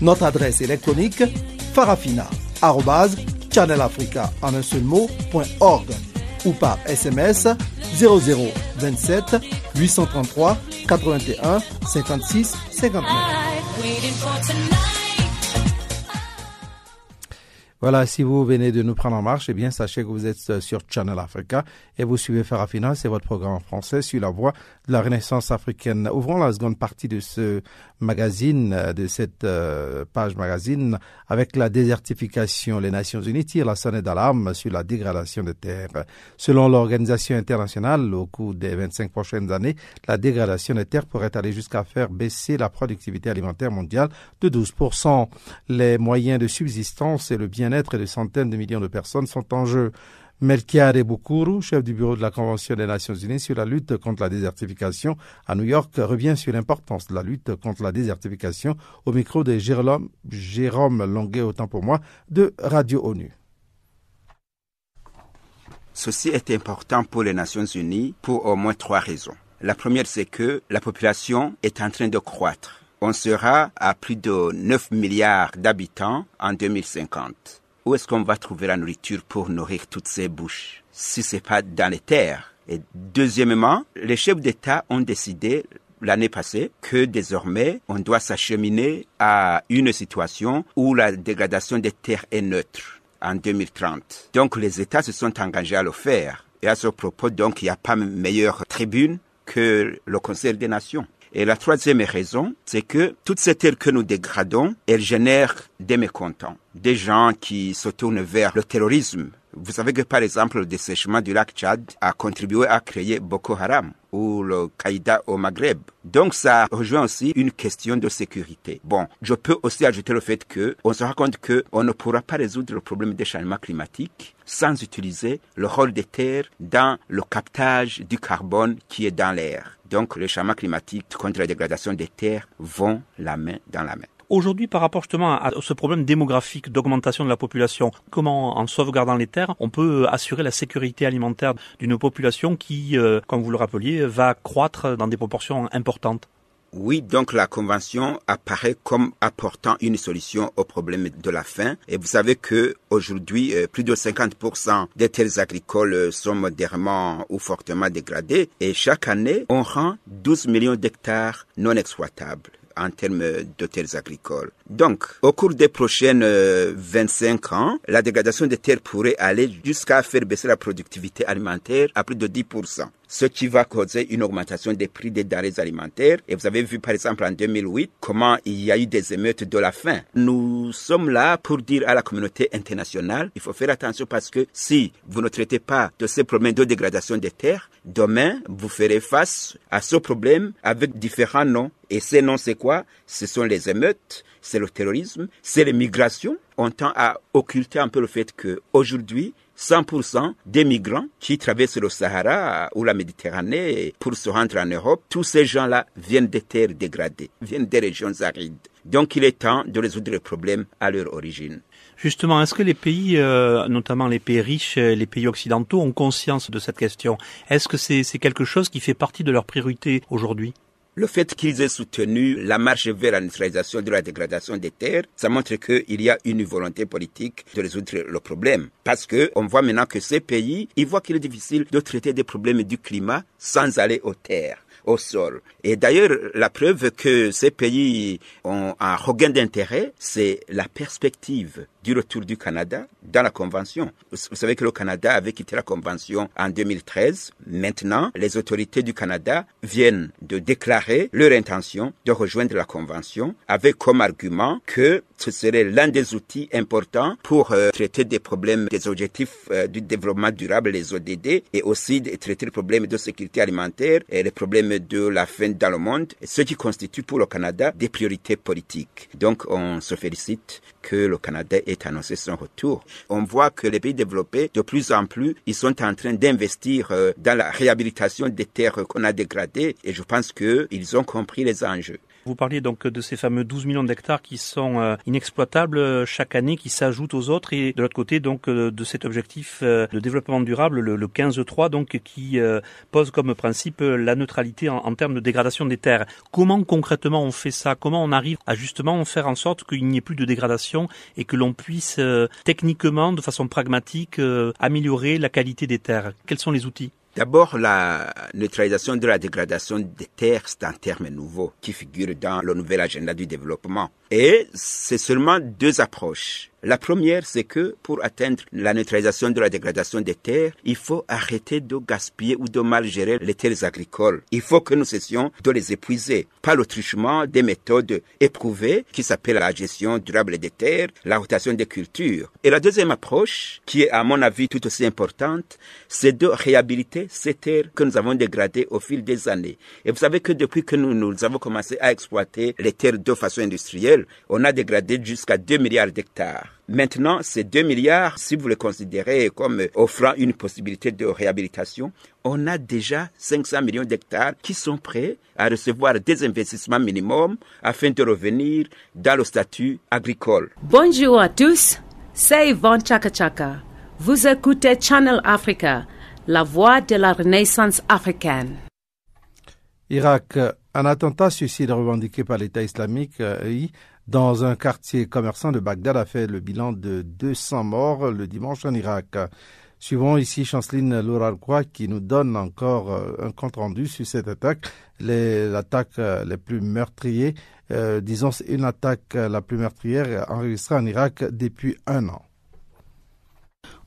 Notre adresse électronique farafina.channelafrica en un seul mot, .org ou par SMS 0027 833 81 56 59. Voilà, si vous venez de nous prendre en marche, eh bien, sachez que vous êtes euh, sur Channel Africa et vous suivez Farafina, c'est votre programme en français sur la voie de la Renaissance africaine. Ouvrons la seconde partie de ce magazine, euh, de cette euh, page magazine, avec la désertification. Les Nations Unies tirent la sonnette d'alarme sur la dégradation des terres. Selon l'Organisation internationale, au cours des 25 prochaines années, la dégradation des terres pourrait aller jusqu'à faire baisser la productivité alimentaire mondiale de 12%. Les moyens de subsistance et le bien bien-être de centaines de millions de personnes sont en jeu. Melchior Ebukuru, chef du bureau de la Convention des Nations Unies sur la lutte contre la désertification à New York, revient sur l'importance de la lutte contre la désertification au micro de Jérôme, Jérôme Longuet, autant pour moi, de Radio ONU. Ceci est important pour les Nations Unies pour au moins trois raisons. La première, c'est que la population est en train de croître on sera à plus de 9 milliards d'habitants en 2050. Où est-ce qu'on va trouver la nourriture pour nourrir toutes ces bouches si c'est pas dans les terres? Et deuxièmement, les chefs d'État ont décidé l'année passée que désormais on doit s'acheminer à une situation où la dégradation des terres est neutre en 2030. Donc les États se sont engagés à le faire. Et à ce propos, donc, il n'y a pas meilleure tribune que le Conseil des Nations. Et la troisième raison, c'est que toutes ces terres que nous dégradons, elles génèrent des mécontents, des gens qui se tournent vers le terrorisme. Vous savez que par exemple le dessèchement du lac Tchad a contribué à créer Boko Haram ou le Qaïda au Maghreb. Donc ça rejoint aussi une question de sécurité. Bon, je peux aussi ajouter le fait que on se rend compte que on ne pourra pas résoudre le problème des changements climatiques sans utiliser le rôle des terres dans le captage du carbone qui est dans l'air. Donc les changements climatiques contre la dégradation des terres vont la main dans la main. Aujourd'hui, par rapport justement à ce problème démographique d'augmentation de la population, comment, en sauvegardant les terres, on peut assurer la sécurité alimentaire d'une population qui, euh, comme vous le rappeliez, va croître dans des proportions importantes? Oui, donc la convention apparaît comme apportant une solution au problème de la faim. Et vous savez que aujourd'hui, euh, plus de 50% des terres agricoles sont modérément ou fortement dégradées. Et chaque année, on rend 12 millions d'hectares non exploitables en termes de terres agricoles. Donc, au cours des prochaines 25 euh, ans, la dégradation des terres pourrait aller jusqu'à faire baisser la productivité alimentaire à plus de 10% ce qui va causer une augmentation des prix des denrées alimentaires. Et vous avez vu par exemple en 2008 comment il y a eu des émeutes de la faim. Nous sommes là pour dire à la communauté internationale, il faut faire attention parce que si vous ne traitez pas de ces problèmes de dégradation des terres, demain vous ferez face à ce problème avec différents noms. Et ces noms, c'est quoi? Ce sont les émeutes, c'est le terrorisme, c'est les migrations. On tend à occulter un peu le fait que aujourd'hui 100% des migrants qui traversent le Sahara ou la Méditerranée pour se rendre en Europe, tous ces gens-là viennent des terres dégradées, viennent des régions arides. Donc il est temps de résoudre le problème à leur origine. Justement, est-ce que les pays, euh, notamment les pays riches, les pays occidentaux, ont conscience de cette question? Est-ce que c'est quelque chose qui fait partie de leurs priorités aujourd'hui? Le fait qu'ils aient soutenu la marche vers la neutralisation de la dégradation des terres, ça montre qu'il y a une volonté politique de résoudre le problème. Parce que on voit maintenant que ces pays, ils voient qu'il est difficile de traiter des problèmes du climat sans aller aux terres au sol. Et d'ailleurs, la preuve que ces pays ont un regain d'intérêt, c'est la perspective du retour du Canada dans la Convention. Vous savez que le Canada avait quitté la Convention en 2013. Maintenant, les autorités du Canada viennent de déclarer leur intention de rejoindre la Convention avec comme argument que ce serait l'un des outils importants pour euh, traiter des problèmes des objectifs euh, du développement durable, les ODD, et aussi de traiter les problèmes de sécurité alimentaire et les problèmes de la faim dans le monde, ce qui constitue pour le Canada des priorités politiques. Donc on se félicite que le Canada ait annoncé son retour. On voit que les pays développés, de plus en plus, ils sont en train d'investir euh, dans la réhabilitation des terres qu'on a dégradées et je pense qu'ils ont compris les enjeux. Vous parliez donc de ces fameux 12 millions d'hectares qui sont euh, inexploitables euh, chaque année, qui s'ajoutent aux autres, et de l'autre côté donc euh, de cet objectif de développement durable, le, 15.3, donc qui pose comme principe la neutralité en, termes de dégradation des terres. Comment concrètement on fait ça? Comment on arrive à justement faire en sorte qu'il n'y ait plus de dégradation et que l'on puisse techniquement, de façon pragmatique, améliorer la qualité des terres? Quels sont les outils? D'abord, la neutralisation de la dégradation des terres, c'est un terme nouveau qui figure dans le nouvel agenda du développement. Et c'est seulement deux approches. La première, c'est que pour atteindre la neutralisation de la dégradation des terres, il faut arrêter de gaspiller ou de mal gérer les terres agricoles. Il faut que nous cessions de les épuiser par le truchement des méthodes éprouvées qui s'appellent la gestion durable des terres, la rotation des cultures. Et la deuxième approche, qui est à mon avis tout aussi importante, c'est de réhabiliter ces terres que nous avons dégradées au fil des années. Et vous savez que depuis que nous, nous avons commencé à exploiter les terres de façon industrielle, on a dégradé jusqu'à 2 milliards d'hectares. Maintenant, ces 2 milliards, si vous les considérez comme offrant une possibilité de réhabilitation, on a déjà 500 millions d'hectares qui sont prêts à recevoir des investissements minimums afin de revenir dans le statut agricole. Bonjour à tous, c'est Yvonne Chaka Chaka. Vous écoutez Channel Africa, la voix de la renaissance africaine. Irak, un attentat suicide revendiqué par l'État islamique dans un quartier commerçant de Bagdad a fait le bilan de 200 morts le dimanche en Irak. Suivons ici Chanceline Lourarquois qui nous donne encore un compte rendu sur cette attaque, l'attaque les plus meurtrières, euh, disons une attaque la plus meurtrière enregistrée en Irak depuis un an.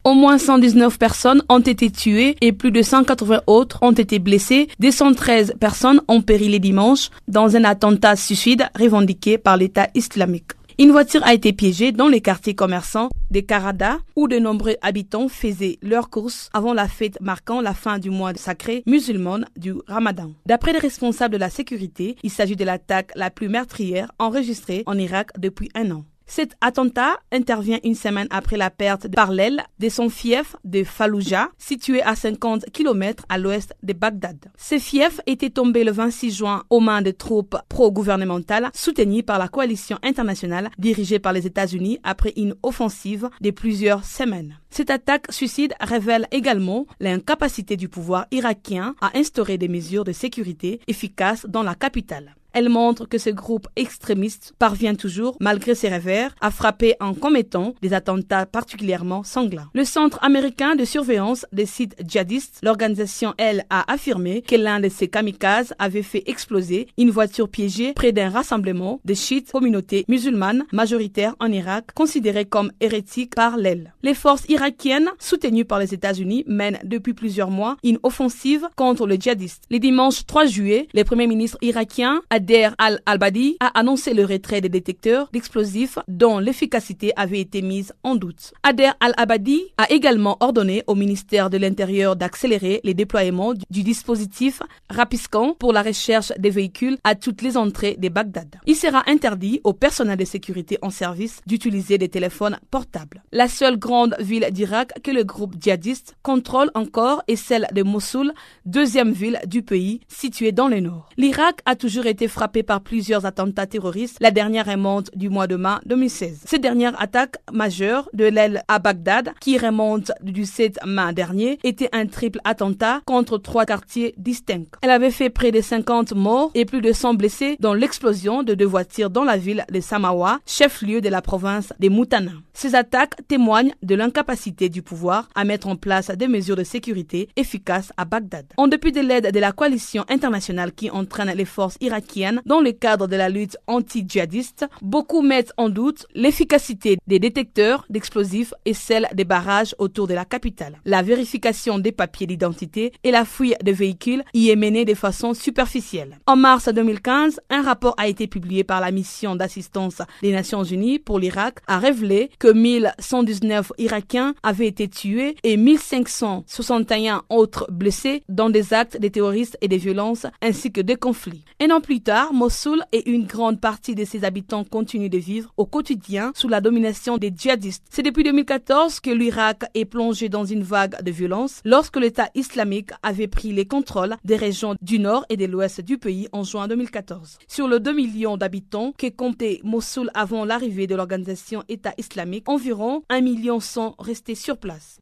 Au moins 119 personnes ont été tuées et plus de 180 autres ont été blessées. 213 personnes ont péri les dimanches dans un attentat suicide revendiqué par l'État islamique. Une voiture a été piégée dans les quartiers commerçants de Karada où de nombreux habitants faisaient leurs courses avant la fête marquant la fin du mois sacré musulman du Ramadan. D'après les responsables de la sécurité, il s'agit de l'attaque la plus meurtrière enregistrée en Irak depuis un an. Cet attentat intervient une semaine après la perte par l'aile de son fief de Fallujah, situé à 50 km à l'ouest de Bagdad. Ce fief était tombé le 26 juin aux mains de troupes pro-gouvernementales soutenues par la coalition internationale dirigée par les États-Unis après une offensive de plusieurs semaines. Cette attaque suicide révèle également l'incapacité du pouvoir irakien à instaurer des mesures de sécurité efficaces dans la capitale. Elle montre que ce groupe extrémiste parvient toujours, malgré ses revers, à frapper en commettant des attentats particulièrement sanglants. Le Centre américain de surveillance des sites djihadistes, l'organisation, elle, a affirmé que l'un de ses kamikazes avait fait exploser une voiture piégée près d'un rassemblement de chiites communautés musulmanes majoritaires en Irak, considérées comme hérétiques par l'aile. Les forces irakiennes, soutenues par les États-Unis, mènent depuis plusieurs mois une offensive contre le djihadiste. Le dimanche 3 juillet, le premier ministre irakien a Ader al-Albadi a annoncé le retrait des détecteurs d'explosifs dont l'efficacité avait été mise en doute. Ader al-Abadi a également ordonné au ministère de l'Intérieur d'accélérer les déploiements du dispositif Rapiscan pour la recherche des véhicules à toutes les entrées de Bagdad. Il sera interdit au personnel de sécurité en service d'utiliser des téléphones portables. La seule grande ville d'Irak que le groupe djihadiste contrôle encore est celle de Mossoul, deuxième ville du pays située dans le nord. L'Irak a toujours été frappé par plusieurs attentats terroristes. La dernière remonte du mois de mai 2016. Cette dernière attaque majeure de l'aile à Bagdad, qui remonte du 7 mai dernier, était un triple attentat contre trois quartiers distincts. Elle avait fait près de 50 morts et plus de 100 blessés dans l'explosion de deux voitures dans la ville de Samawa, chef-lieu de la province des Moutana. Ces attaques témoignent de l'incapacité du pouvoir à mettre en place des mesures de sécurité efficaces à Bagdad. En dépit de l'aide de la coalition internationale qui entraîne les forces irakiennes dans le cadre de la lutte anti-djihadiste, beaucoup mettent en doute l'efficacité des détecteurs d'explosifs et celle des barrages autour de la capitale. La vérification des papiers d'identité et la fouille des véhicules y est menée de façon superficielle. En mars 2015, un rapport a été publié par la mission d'assistance des Nations Unies pour l'Irak a révélé que 1119 Irakiens avaient été tués et 1561 autres blessés dans des actes de terroristes et de violences ainsi que des conflits. Un an plus tard, Mossoul et une grande partie de ses habitants continuent de vivre au quotidien sous la domination des djihadistes. C'est depuis 2014 que l'Irak est plongé dans une vague de violence lorsque l'État islamique avait pris les contrôles des régions du nord et de l'ouest du pays en juin 2014. Sur le 2 millions d'habitants que comptait Mossoul avant l'arrivée de l'organisation État islamique, environ 1 million sont restés sur place.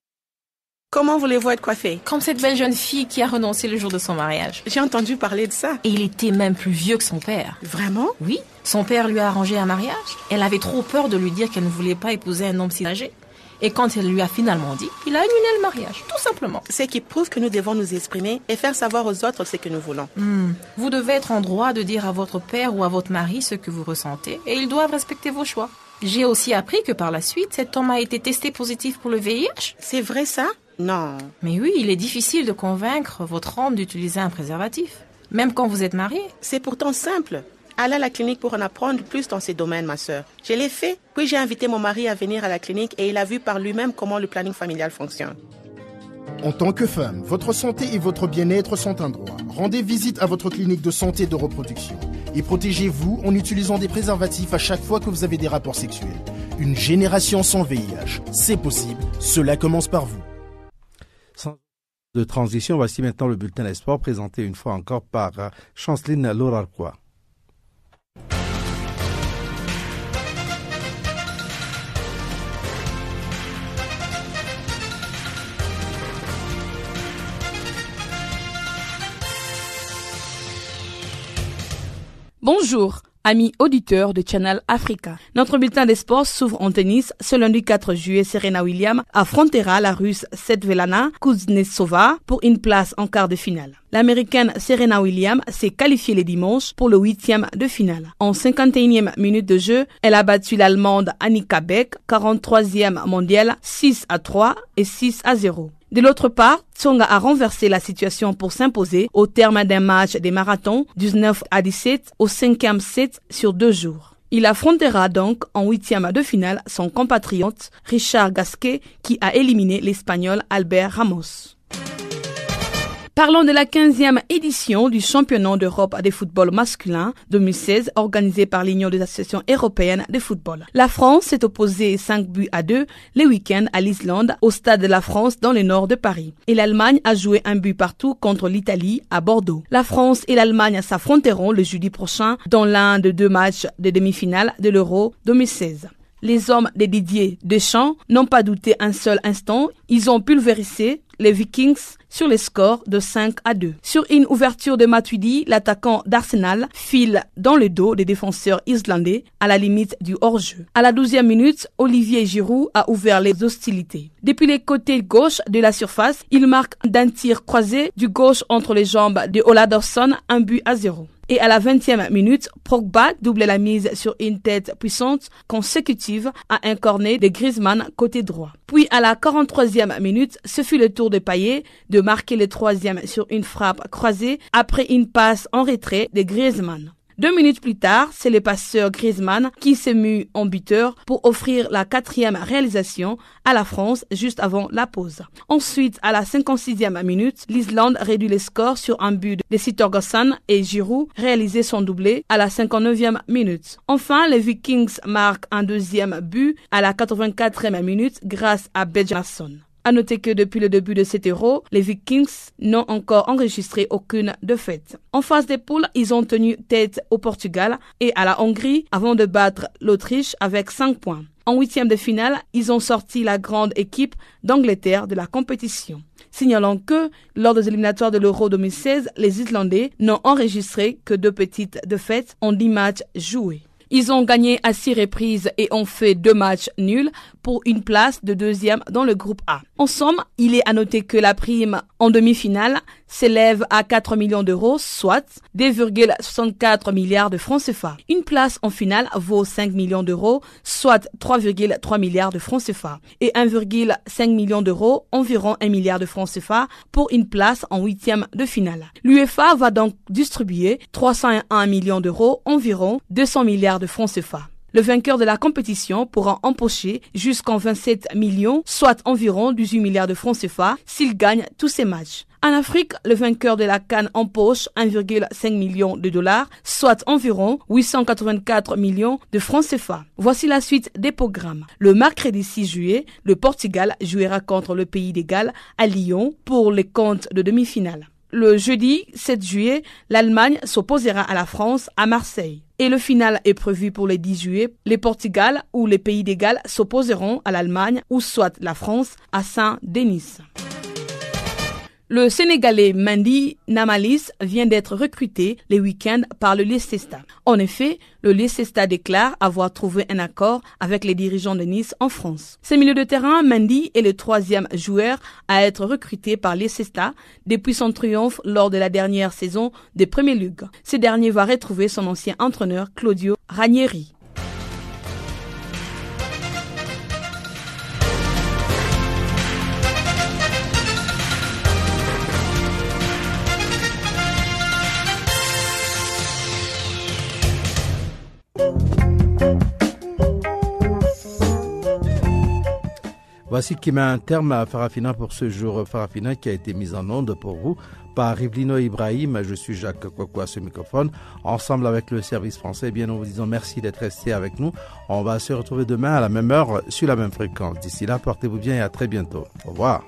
Comment voulez-vous être coiffée? Comme cette belle jeune fille qui a renoncé le jour de son mariage. J'ai entendu parler de ça. Et il était même plus vieux que son père. Vraiment? Oui. Son père lui a arrangé un mariage. Elle avait trop peur de lui dire qu'elle ne voulait pas épouser un homme si âgé. Et quand elle lui a finalement dit, il a annulé le mariage, tout simplement. Ce qui prouve que nous devons nous exprimer et faire savoir aux autres ce que nous voulons. Hmm. Vous devez être en droit de dire à votre père ou à votre mari ce que vous ressentez et ils doivent respecter vos choix. J'ai aussi appris que par la suite, cet homme a été testé positif pour le VIH. C'est vrai ça? Non. Mais oui, il est difficile de convaincre votre homme d'utiliser un préservatif. Même quand vous êtes marié. C'est pourtant simple. Allez à la clinique pour en apprendre plus dans ces domaines, ma sœur. Je l'ai fait. Puis j'ai invité mon mari à venir à la clinique et il a vu par lui-même comment le planning familial fonctionne. En tant que femme, votre santé et votre bien-être sont un droit. Rendez visite à votre clinique de santé et de reproduction. Et protégez-vous en utilisant des préservatifs à chaque fois que vous avez des rapports sexuels. Une génération sans VIH, c'est possible. Cela commence par vous. De transition, voici maintenant le bulletin d'espoir présenté une fois encore par euh, Chanceline Laurarquois. Bonjour, amis auditeurs de Channel Africa. Notre bulletin des sports s'ouvre en tennis. Ce lundi 4 juillet, Serena Williams affrontera la russe Svetlana Kuznetsova pour une place en quart de finale. L'américaine Serena Williams s'est qualifiée les dimanches pour le huitième de finale. En 51e minute de jeu, elle a battu l'allemande Annika Beck, 43e mondiale, 6 à 3 et 6 à 0. De l'autre part, Tsonga a renversé la situation pour s'imposer au terme d'un match des marathons 19 à 17 au cinquième set sur deux jours. Il affrontera donc en huitième de finale son compatriote Richard Gasquet qui a éliminé l'Espagnol Albert Ramos. Parlons de la 15e édition du championnat d'Europe de football masculin 2016 organisé par l'Union des associations européennes de football. La France s'est opposée 5 buts à 2 les week-ends à l'Islande au stade de la France dans le nord de Paris. Et l'Allemagne a joué un but partout contre l'Italie à Bordeaux. La France et l'Allemagne s'affronteront le jeudi prochain dans l'un de deux matchs de demi-finale de l'Euro 2016. Les hommes de Didier Deschamps n'ont pas douté un seul instant. Ils ont pulvérisé les Vikings sur les scores de 5 à 2. Sur une ouverture de Matuidi, l'attaquant d'Arsenal file dans le dos des défenseurs islandais à la limite du hors-jeu. À la 12e minute, Olivier Giroud a ouvert les hostilités. Depuis les côtés gauche de la surface, il marque d'un tir croisé du gauche entre les jambes de Oladorson un but à zéro. Et à la 20e minute, Pogba double la mise sur une tête puissante consécutive à un cornet de Griezmann côté droit. Puis à la 43e minute, ce fut le tour de Payet de marquer le troisième sur une frappe croisée après une passe en retrait de Griezmann. Deux minutes plus tard, c'est le passeur Griezmann qui s'est mu en buteur pour offrir la quatrième réalisation à la France juste avant la pause. Ensuite, à la 56e minute, l'Islande réduit les scores sur un but de Sitorgossan et Giroud réalisait son doublé à la 59e minute. Enfin, les Vikings marquent un deuxième but à la 84e minute grâce à Bejason. À noter que depuis le début de cet euro, les Vikings n'ont encore enregistré aucune défaite. En phase des poules, ils ont tenu tête au Portugal et à la Hongrie avant de battre l'Autriche avec 5 points. En huitième de finale, ils ont sorti la grande équipe d'Angleterre de la compétition. Signalant que, lors des éliminatoires de l'Euro 2016, les Islandais n'ont enregistré que deux petites défaites en 10 matchs joués. Ils ont gagné à six reprises et ont fait deux matchs nuls pour une place de deuxième dans le groupe A. En somme, il est à noter que la prime en demi-finale s'élève à 4 millions d'euros, soit 2,64 milliards de francs CFA. Une place en finale vaut 5 millions d'euros, soit 3,3 milliards de francs CFA. Et 1,5 million d'euros, environ 1 milliard de francs CFA, pour une place en huitième de finale. L'UEFA va donc distribuer 301 millions d'euros, environ 200 milliards de francs CFA. Le vainqueur de la compétition pourra empocher jusqu'en 27 millions, soit environ 18 milliards de francs CFA, s'il gagne tous ses matchs. En Afrique, le vainqueur de la Cannes empoche 1,5 million de dollars, soit environ 884 millions de francs CFA. Voici la suite des programmes. Le mercredi 6 juillet, le Portugal jouera contre le pays des Galles à Lyon pour les comptes de demi-finale. Le jeudi 7 juillet, l'Allemagne s'opposera à la France à Marseille. Et le final est prévu pour le 10 juillet. Les Portugal ou les pays des s'opposeront à l'Allemagne ou soit la France à Saint-Denis. Le Sénégalais Mandy Namalis vient d'être recruté les week-ends par le Leicester. En effet, le Leicester déclare avoir trouvé un accord avec les dirigeants de Nice en France. Ce milieu de terrain, Mandy est le troisième joueur à être recruté par Leicester depuis son triomphe lors de la dernière saison des Premier League. Ce dernier va retrouver son ancien entraîneur Claudio Ranieri. Voici qui met un terme à Farafina pour ce jour. Farafina qui a été mise en onde pour vous par Rivlino Ibrahim. Je suis Jacques Kwakwa, ce microphone. Ensemble avec le service français, eh bien, nous vous disons merci d'être resté avec nous. On va se retrouver demain à la même heure sur la même fréquence. D'ici là, portez-vous bien et à très bientôt. Au revoir.